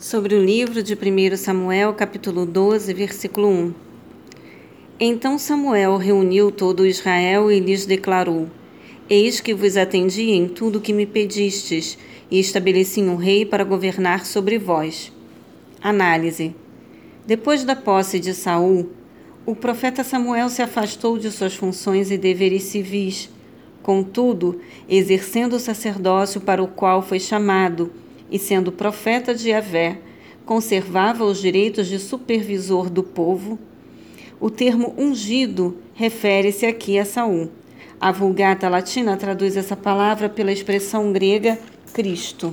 sobre o livro de 1 Samuel, capítulo 12, versículo 1. Então Samuel reuniu todo Israel e lhes declarou: Eis que vos atendi em tudo que me pedistes, e estabeleci um rei para governar sobre vós. Análise. Depois da posse de Saul, o profeta Samuel se afastou de suas funções e deveres civis, contudo, exercendo o sacerdócio para o qual foi chamado e sendo profeta de Yahvé, conservava os direitos de supervisor do povo. O termo ungido refere-se aqui a Saul. A Vulgata Latina traduz essa palavra pela expressão grega Cristo.